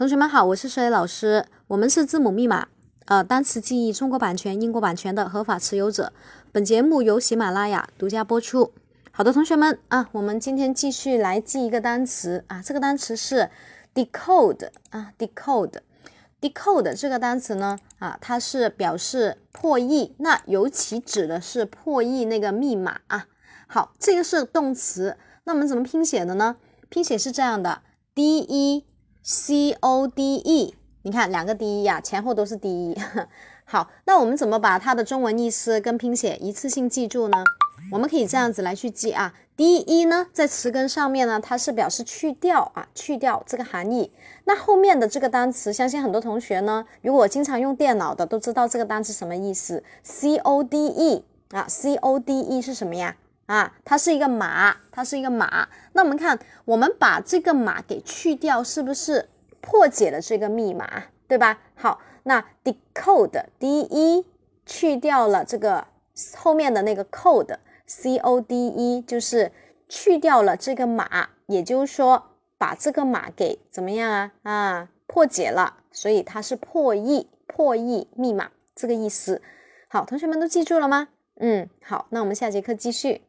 同学们好，我是水老师。我们是字母密码，呃，单词记忆中国版权、英国版权的合法持有者。本节目由喜马拉雅独家播出。好的，同学们啊，我们今天继续来记一个单词啊，这个单词是 decode 啊，decode，decode 这个单词呢啊，它是表示破译，那尤其指的是破译那个密码啊。好，这个是动词，那我们怎么拼写的呢？拼写是这样的，d e。C o d e，你看两个 d e 呀，前后都是 d e。好，那我们怎么把它的中文意思跟拼写一次性记住呢？我们可以这样子来去记啊，d e 呢，在词根上面呢，它是表示去掉啊，去掉这个含义。那后面的这个单词，相信很多同学呢，如果经常用电脑的，都知道这个单词什么意思。c o d e 啊，c o d e 是什么呀？啊，它是一个码，它是一个码。那我们看，我们把这个码给去掉，是不是破解了这个密码，对吧？好，那 decode，d e 去掉了这个后面的那个 code，c o d e 就是去掉了这个码，也就是说把这个码给怎么样啊？啊，破解了，所以它是破译，破译密码这个意思。好，同学们都记住了吗？嗯，好，那我们下节课继续。